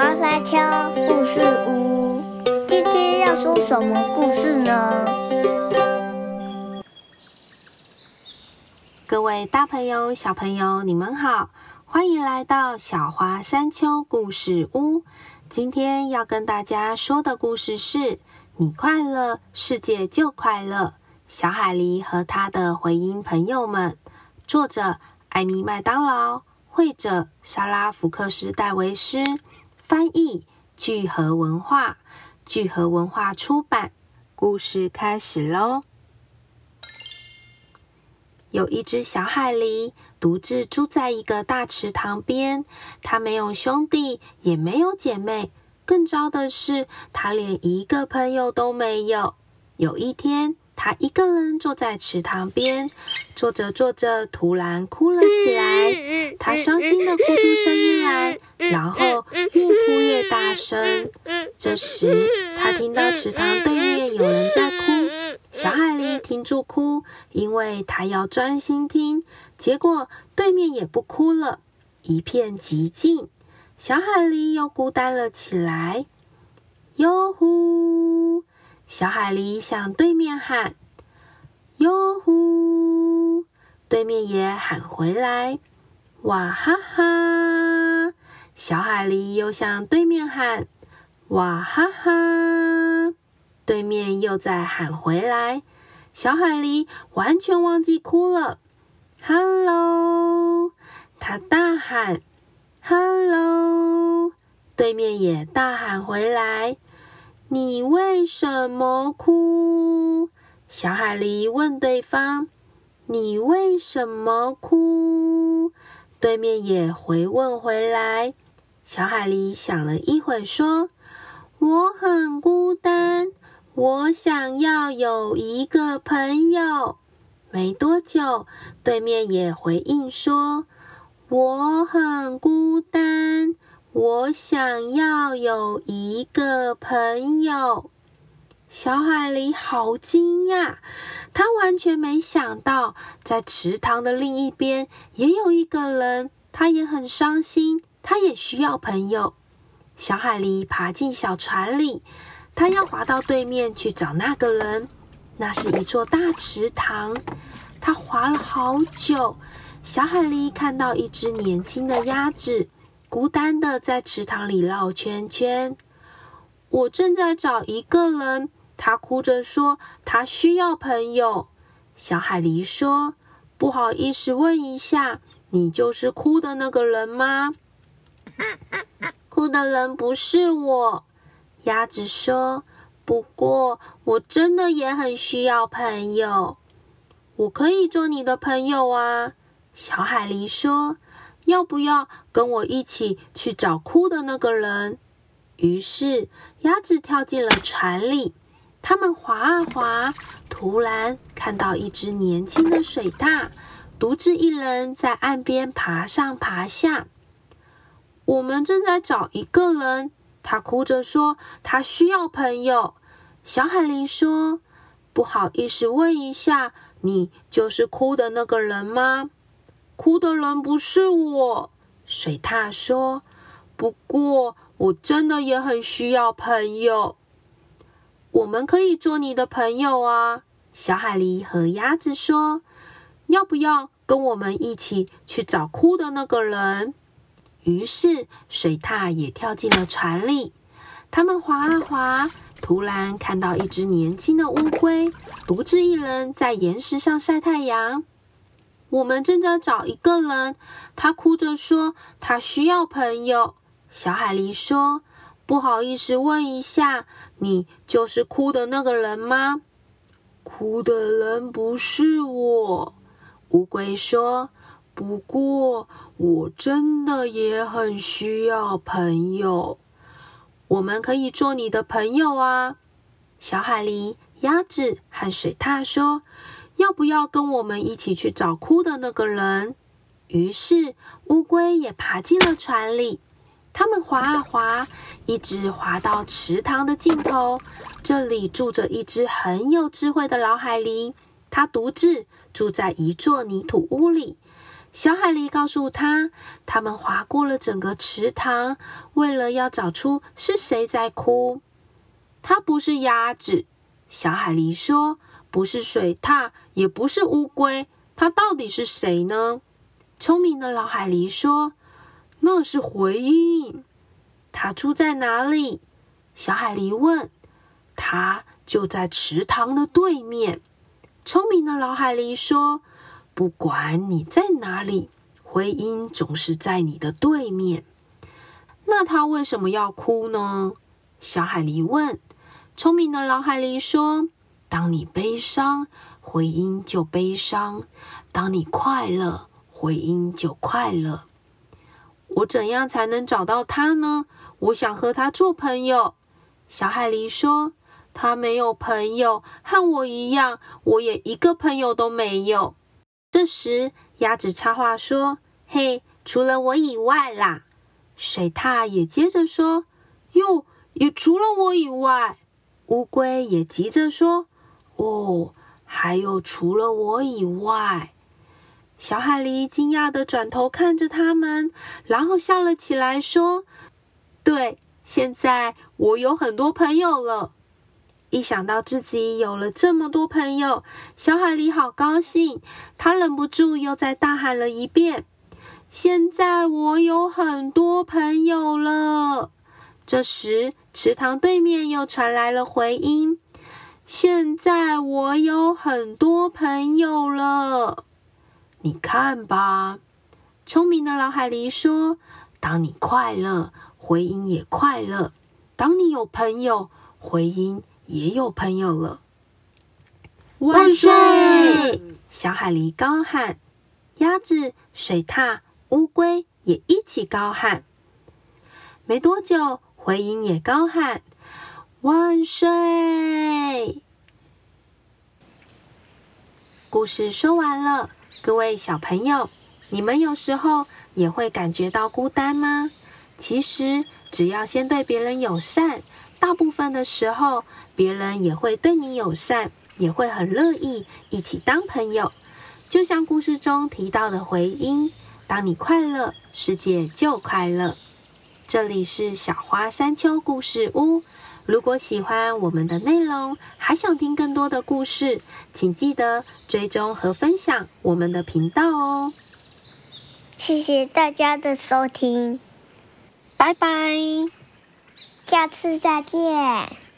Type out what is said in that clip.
花山丘故事屋，今天要说什么故事呢？各位大朋友、小朋友，你们好，欢迎来到小花山丘故事屋。今天要跟大家说的故事是：你快乐，世界就快乐。小海狸和他的回音朋友们，作者艾米麦当劳，绘者莎拉福克斯戴维斯，翻译聚合文化，聚合文化出版。故事开始喽！有一只小海狸，独自住在一个大池塘边。它没有兄弟，也没有姐妹，更糟的是，它连一个朋友都没有。有一天，它一个人坐在池塘边，坐着坐着，突然哭了起来。它伤心的哭出声音来，然后声。这时，他听到池塘对面有人在哭。小海狸停住哭，因为他要专心听。结果，对面也不哭了，一片寂静。小海狸又孤单了起来。哟呼！小海狸向对面喊：“哟呼！”对面也喊回来：“哇哈哈！”小海狸又向对面喊：“哇哈哈！”对面又在喊回来。小海狸完全忘记哭了。“Hello！” 他大喊：“Hello！” 对面也大喊回来。你为什么哭？小海狸问对方：“你为什么哭？”对面也回问回来。小海狸想了一会，说：“我很孤单，我想要有一个朋友。”没多久，对面也回应说：“我很孤单。”我想要有一个朋友。小海狸好惊讶，他完全没想到，在池塘的另一边也有一个人，他也很伤心，他也需要朋友。小海狸爬进小船里，他要滑到对面去找那个人。那是一座大池塘，他滑了好久。小海狸看到一只年轻的鸭子。孤单的在池塘里绕圈圈。我正在找一个人，他哭着说他需要朋友。小海狸说：“不好意思，问一下，你就是哭的那个人吗？”哭的人不是我。鸭子说：“不过我真的也很需要朋友。我可以做你的朋友啊。”小海狸说。要不要跟我一起去找哭的那个人？于是鸭子跳进了船里，他们划啊划，突然看到一只年轻的水獭，独自一人在岸边爬上爬下。我们正在找一个人，他哭着说他需要朋友。小海狸说：“不好意思，问一下，你就是哭的那个人吗？”哭的人不是我，水獭说。不过我真的也很需要朋友。我们可以做你的朋友啊，小海狸和鸭子说。要不要跟我们一起去找哭的那个人？于是水獭也跳进了船里。他们划啊划，突然看到一只年轻的乌龟，独自一人在岩石上晒太阳。我们正在找一个人，他哭着说他需要朋友。小海狸说：“不好意思，问一下，你就是哭的那个人吗？”哭的人不是我，乌龟说。不过我真的也很需要朋友。我们可以做你的朋友啊！小海狸、鸭子和水獭说。要不要跟我们一起去找哭的那个人？于是乌龟也爬进了船里。他们划啊划，一直划到池塘的尽头。这里住着一只很有智慧的老海狸，它独自住在一座泥土屋里。小海狸告诉他，他们划过了整个池塘，为了要找出是谁在哭。它不是鸭子，小海狸说，不是水獭，也不是乌龟，它到底是谁呢？聪明的老海狸说：“那是回音。”它住在哪里？小海狸问。它就在池塘的对面。聪明的老海狸说：“不管你在哪里，回音总是在你的对面。”那他为什么要哭呢？小海狸问。聪明的老海狸说：“当你悲伤，回音就悲伤；当你快乐。”回音就快乐。我怎样才能找到他呢？我想和他做朋友。小海狸说：“他没有朋友，和我一样，我也一个朋友都没有。”这时，鸭子插话说：“嘿，除了我以外啦。”水獭也接着说：“哟，也除了我以外。”乌龟也急着说：“哦，还有除了我以外。”小海狸惊讶的转头看着他们，然后笑了起来，说：“对，现在我有很多朋友了。一想到自己有了这么多朋友，小海狸好高兴。他忍不住又再大喊了一遍：‘现在我有很多朋友了！’这时，池塘对面又传来了回音：‘现在我有很多朋友了。’”你看吧，聪明的老海狸说：“当你快乐，回音也快乐；当你有朋友，回音也有朋友了。”万岁！小海狸高喊，鸭子、水獭、乌龟也一起高喊。没多久，回音也高喊：“万岁！”故事说完了。各位小朋友，你们有时候也会感觉到孤单吗？其实，只要先对别人友善，大部分的时候，别人也会对你友善，也会很乐意一起当朋友。就像故事中提到的回音：“当你快乐，世界就快乐。”这里是小花山丘故事屋。如果喜欢我们的内容，还想听更多的故事，请记得追踪和分享我们的频道哦。谢谢大家的收听，拜拜，下次再见。